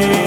day.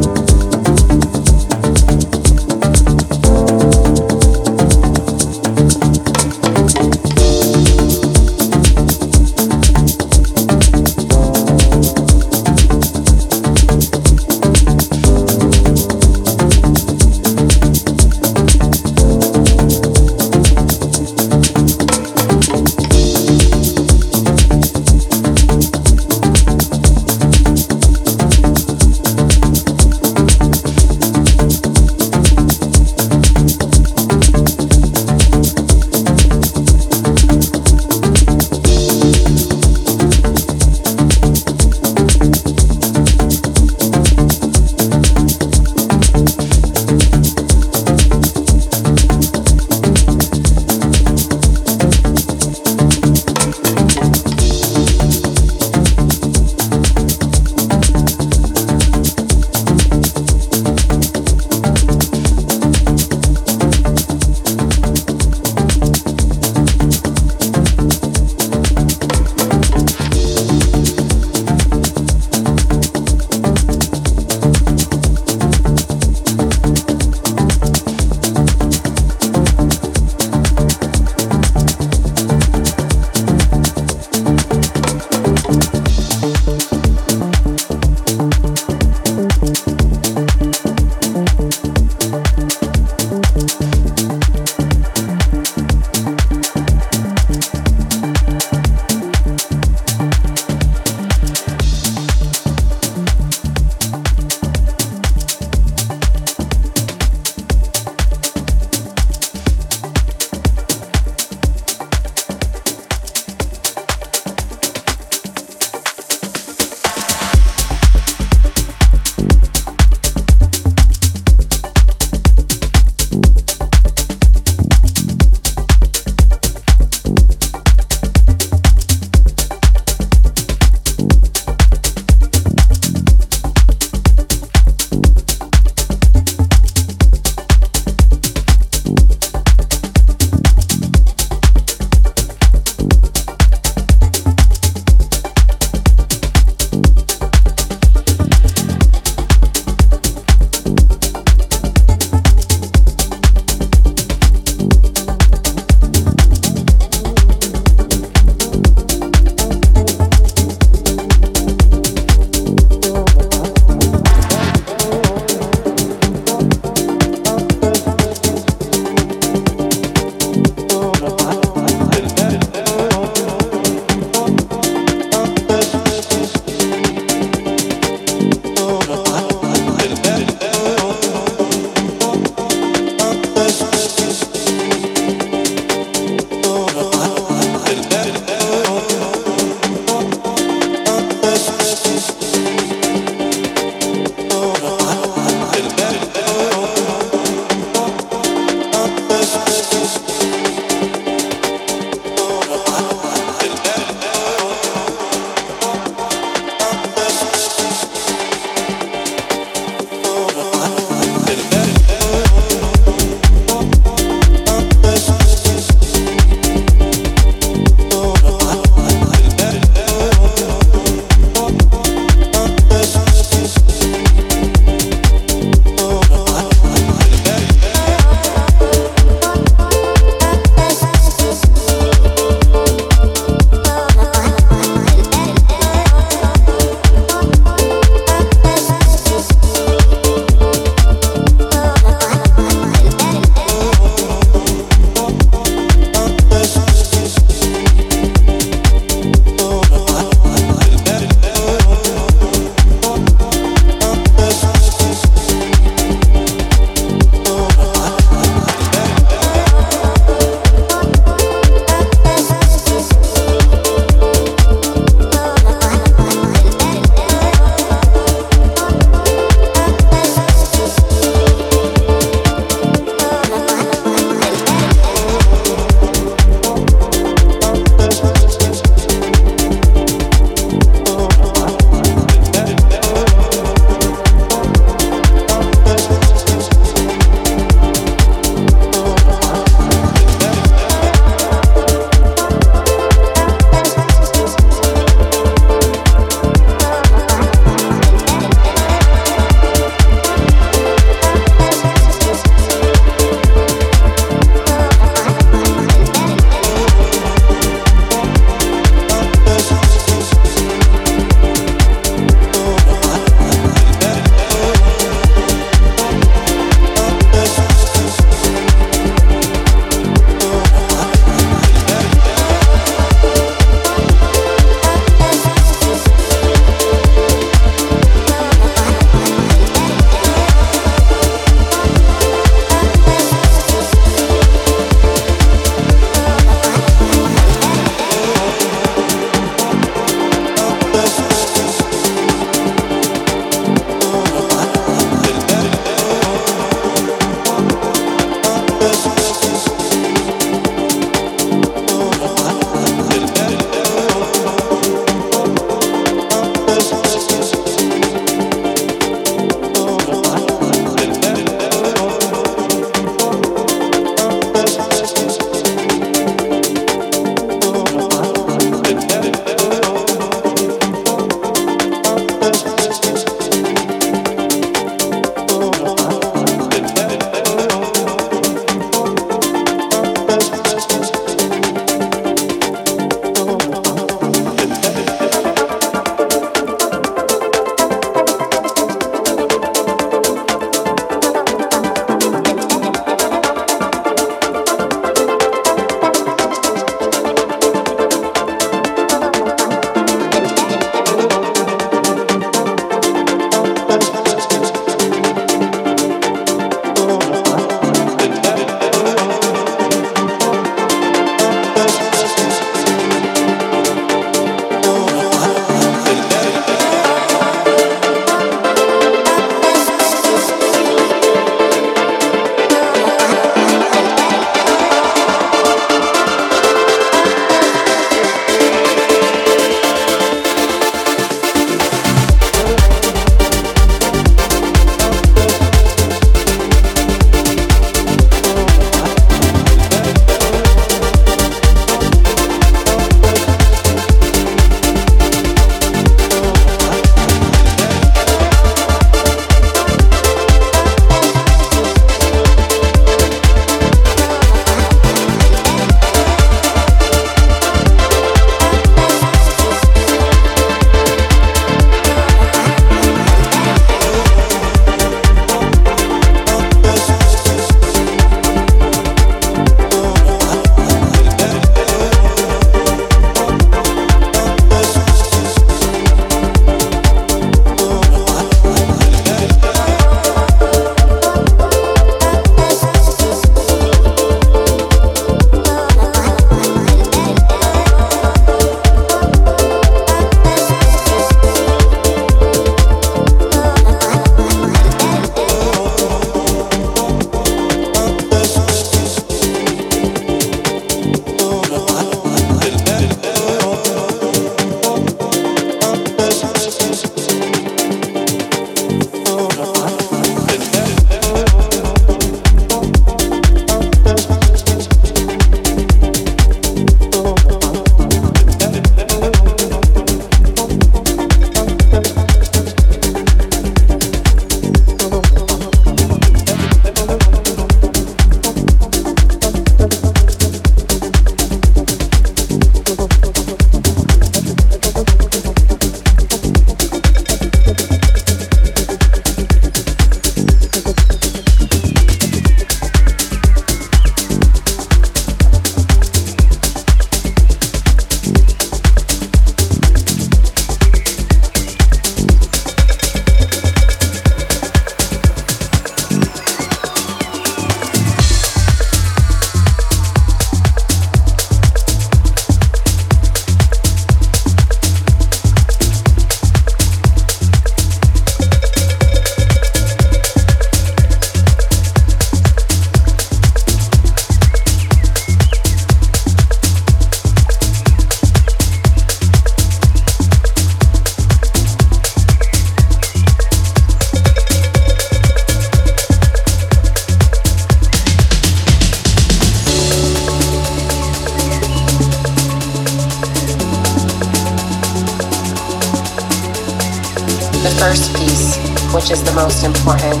Important,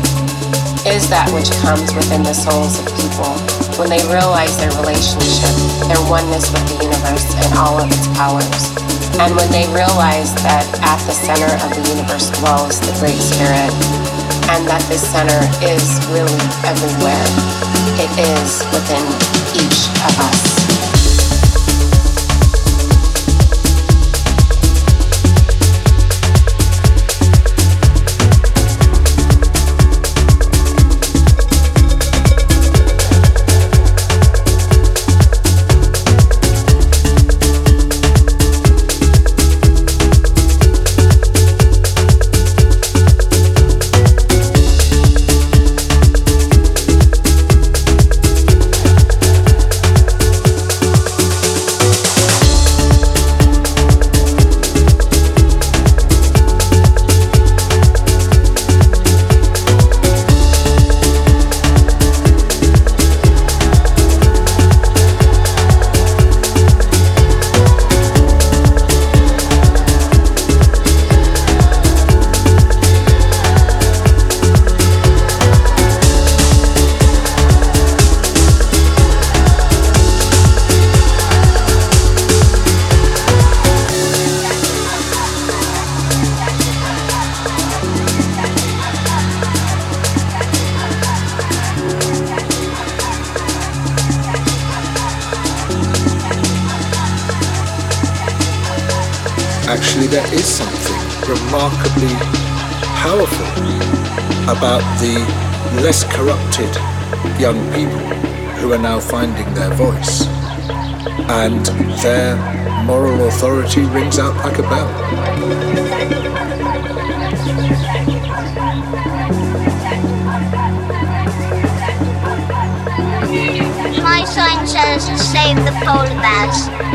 is that which comes within the souls of people when they realize their relationship, their oneness with the universe and all of its powers. And when they realize that at the center of the universe dwells the Great Spirit, and that this center is really everywhere, it is within each of us. Authority rings out like a bell. My sign says save the polar bears.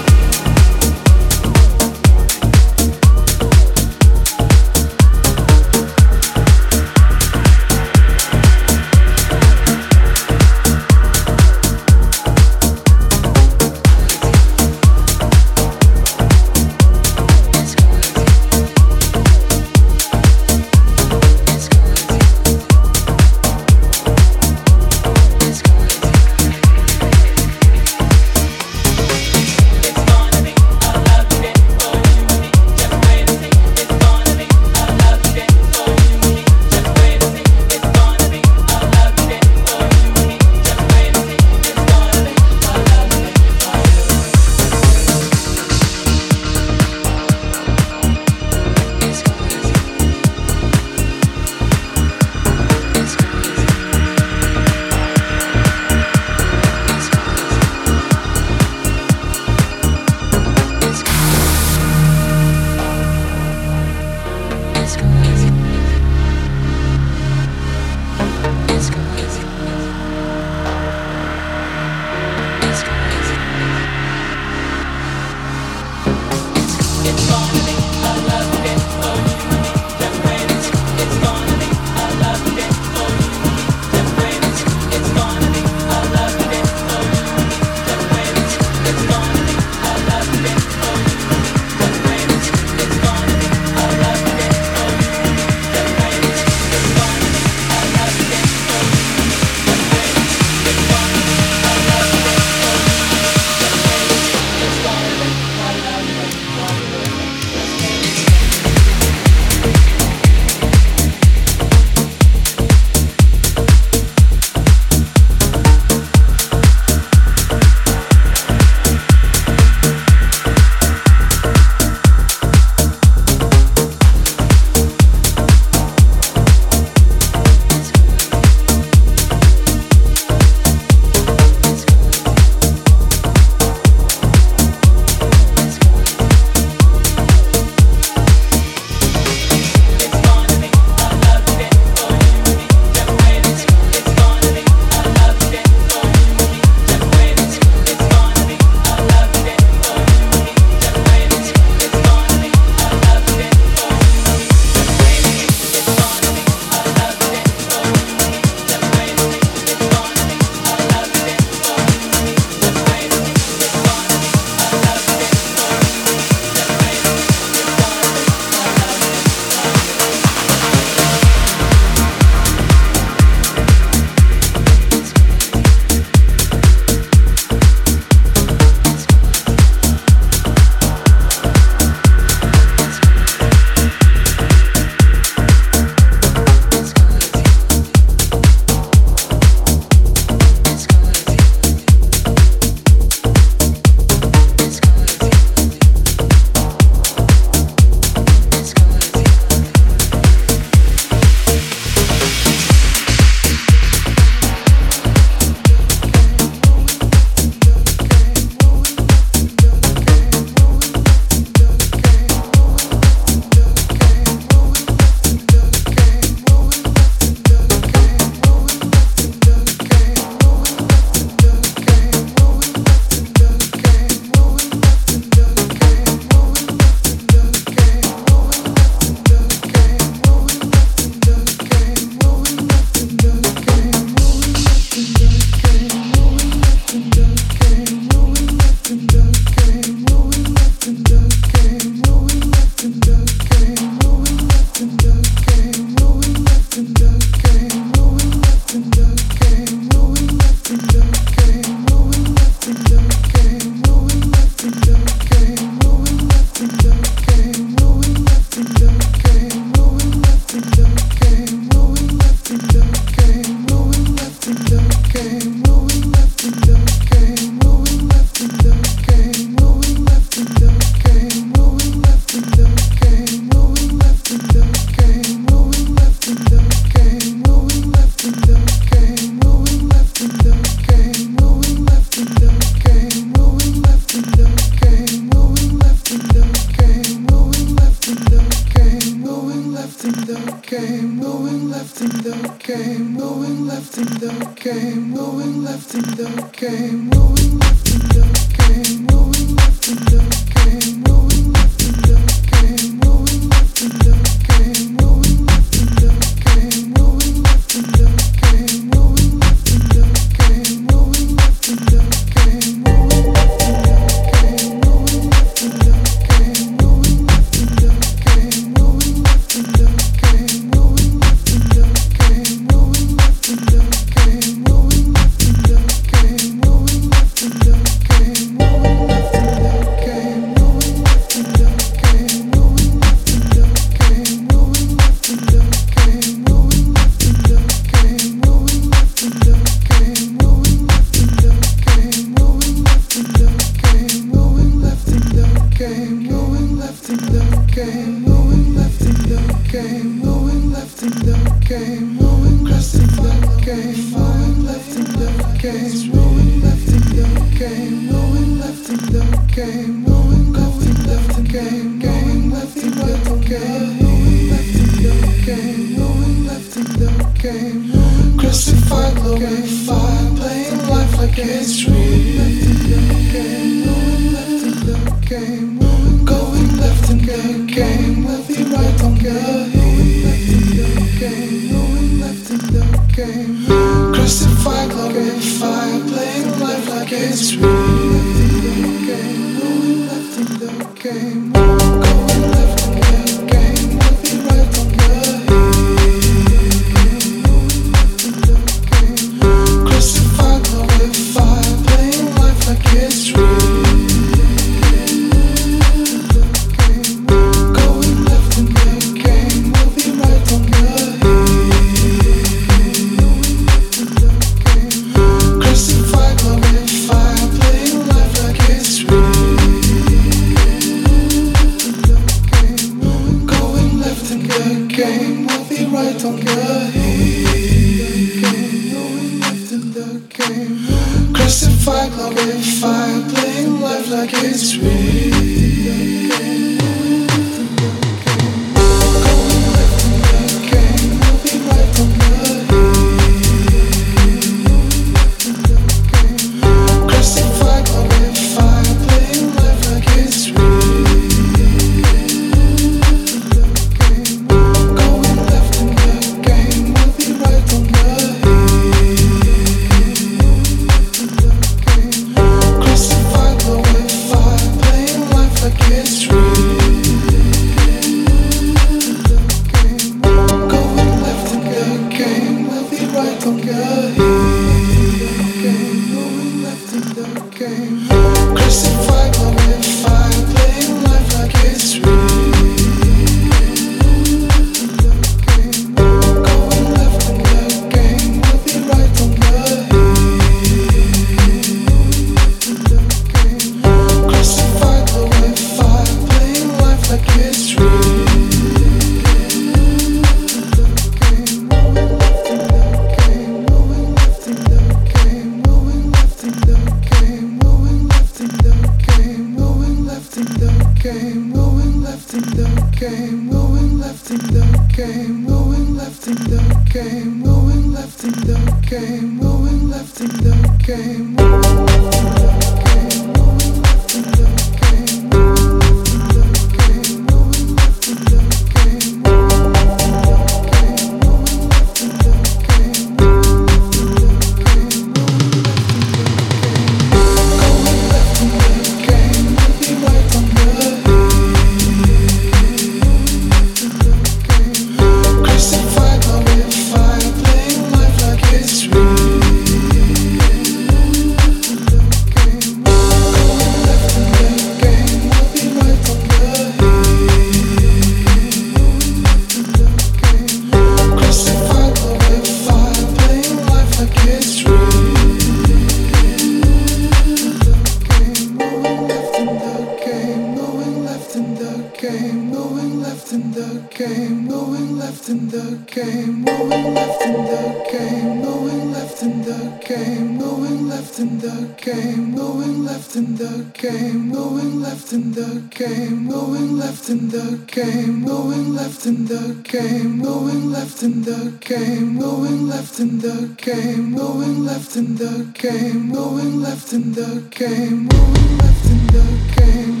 game, going left in the game, going left in the game, going left in the game, going left in the game, going left in the game, going left in the game, going left in the game.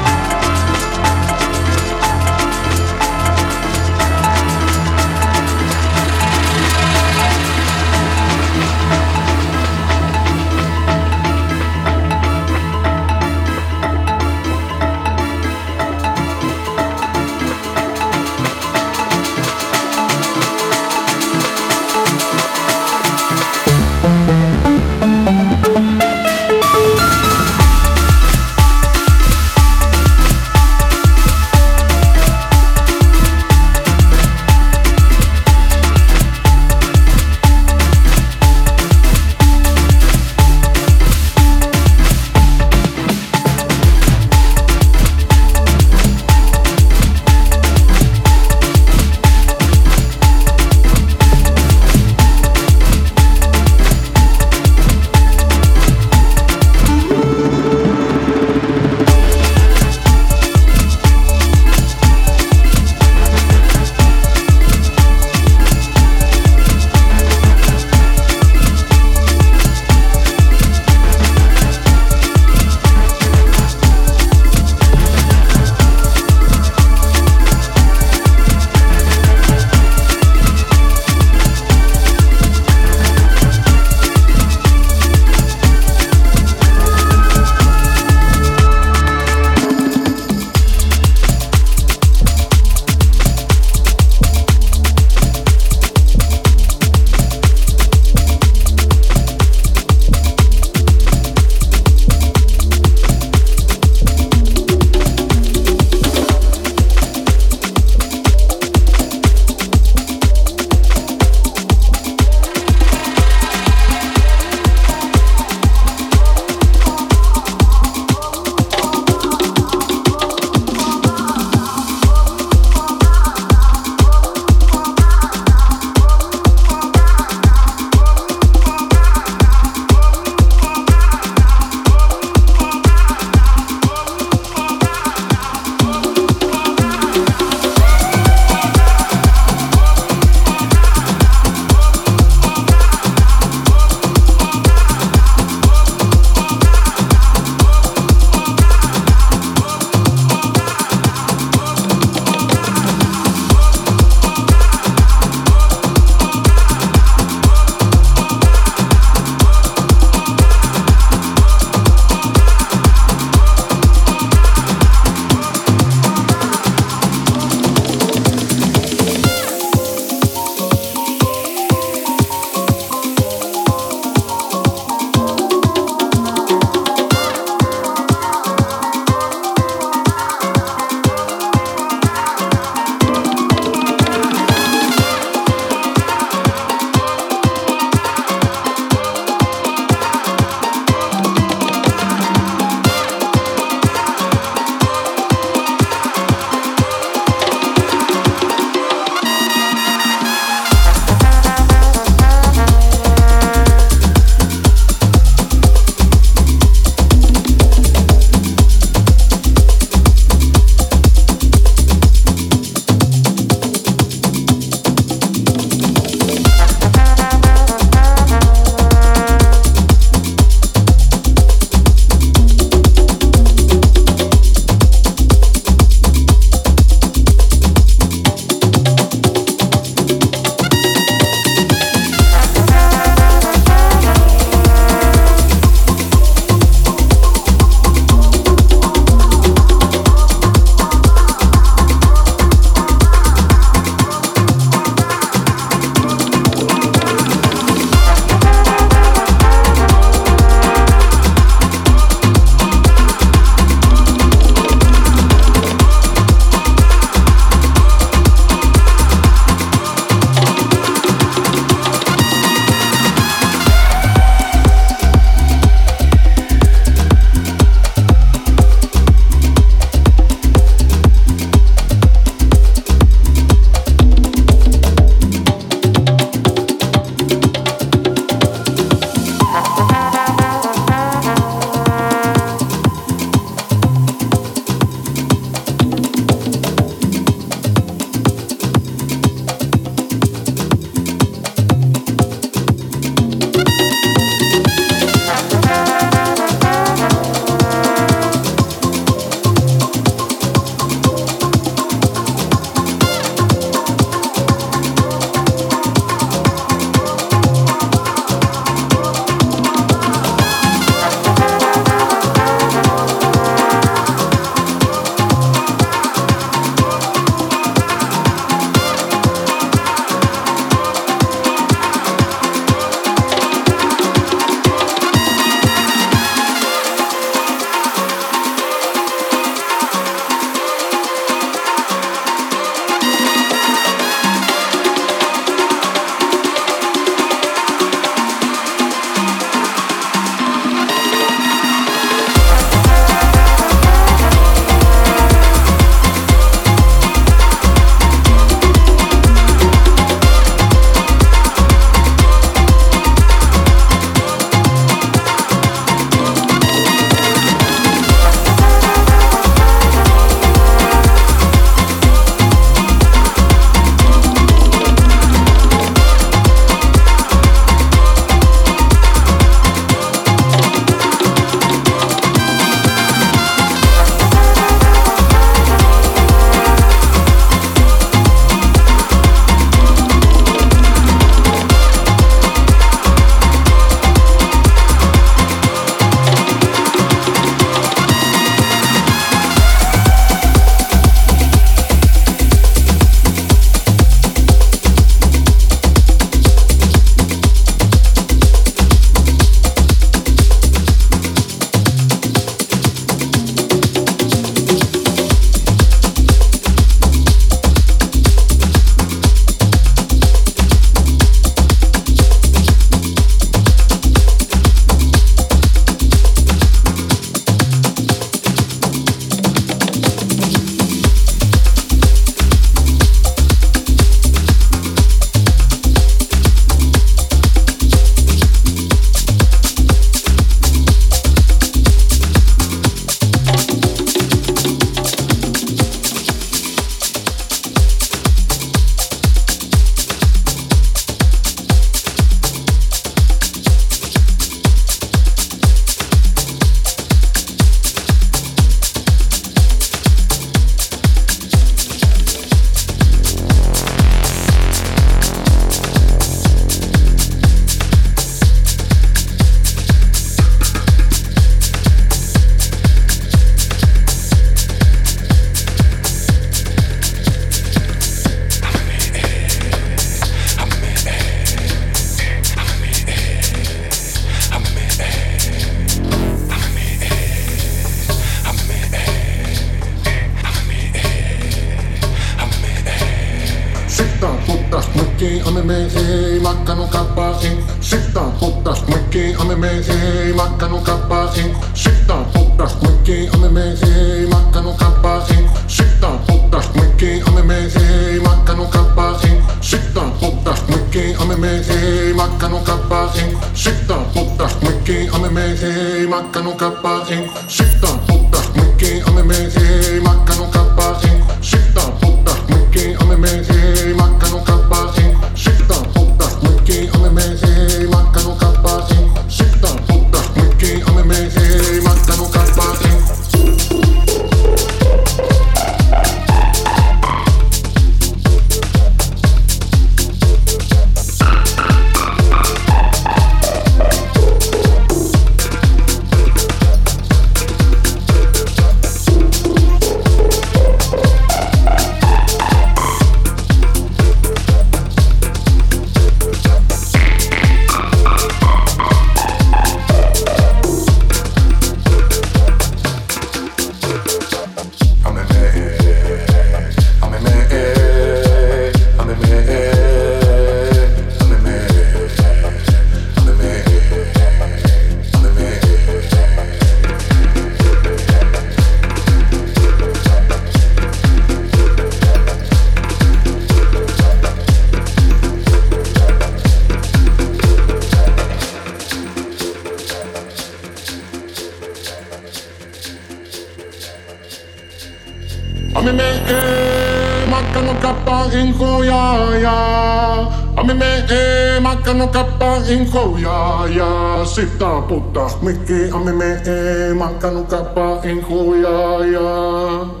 E no ja Amimme ei makkanu no kappaan inkoja ja Sittaa puttaa mikki. Amimme ei makkanu kappaan inkoja ja.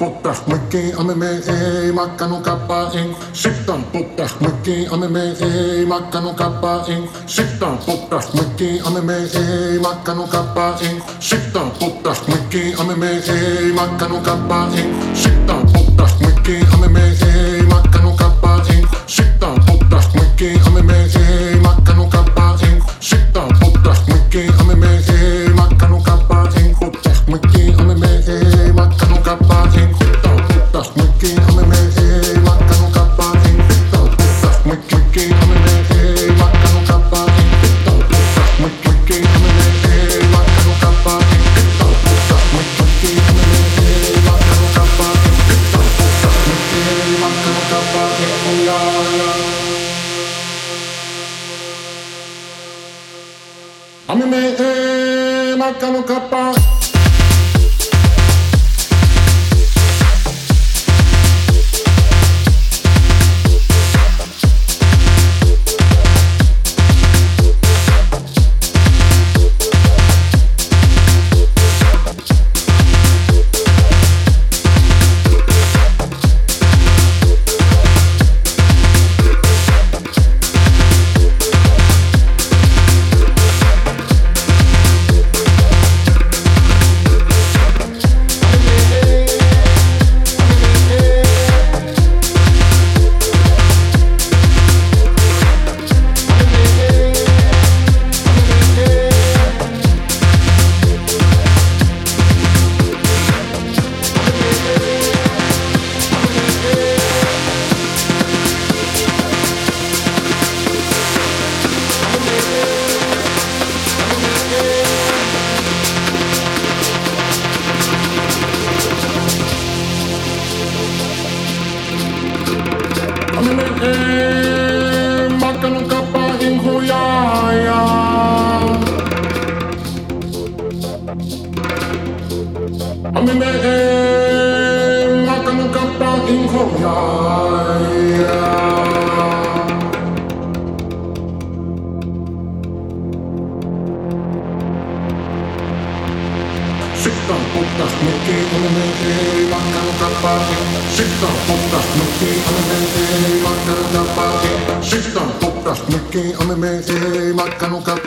pottas mycket ja men med ej Mackan och kappa en Sittan pottas mycket ja men med ej Mackan och kappa en Sittan pottas mycket ja men med ej Mackan och kappa en Sittan pottas mycket ja men med ej Mackan och kappa en Sittan pottas mycket ja men med kappa en Sittan pottas mycket ja men med kappa en Sittan pottas mycket ja men med kappa en Pottas mycket ja men med ej Mackan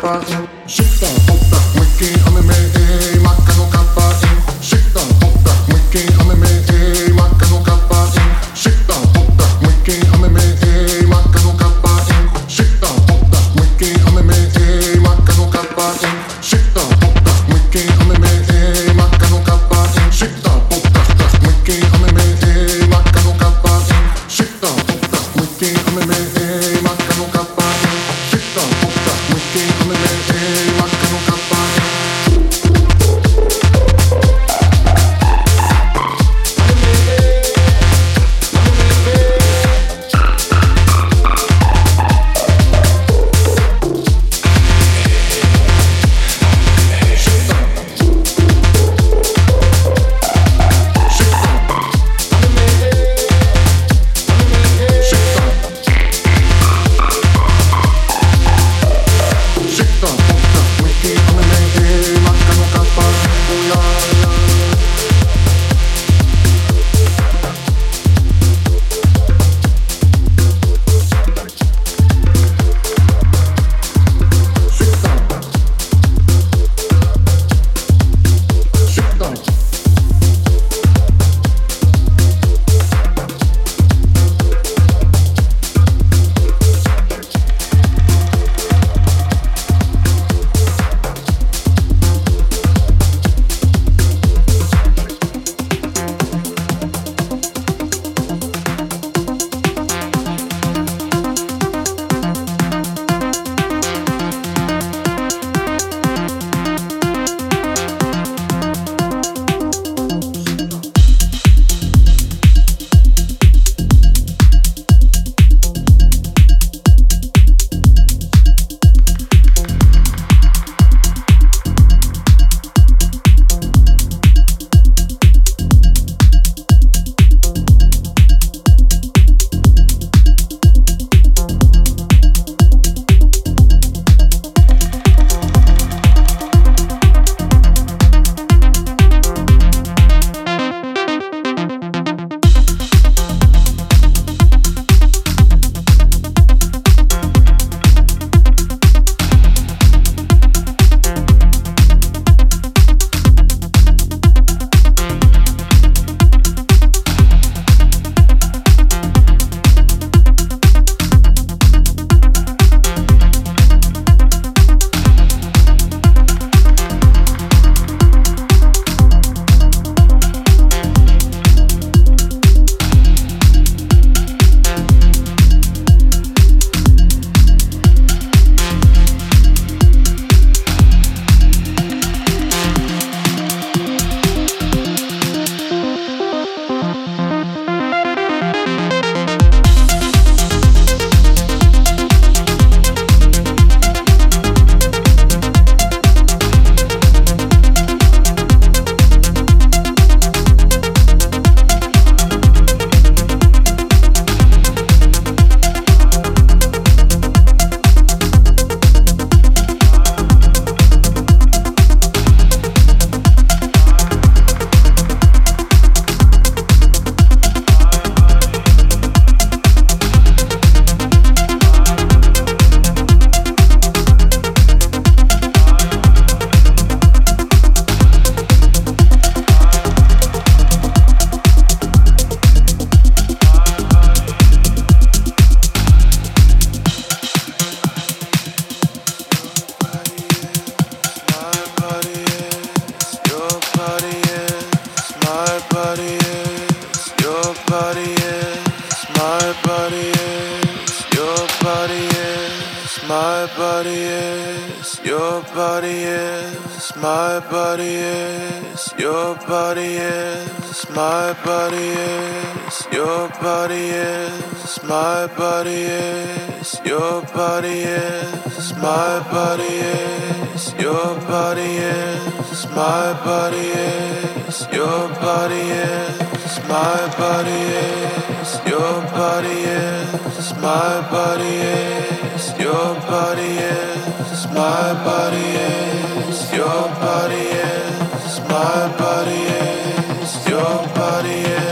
поздно. Your body is, my body is, your body is, my body is, your body is, my body is, your body is, my body is, your body is, my body is, your body is, my body is, your body is, my body your body is, my body is, your body is, my body is, your body is,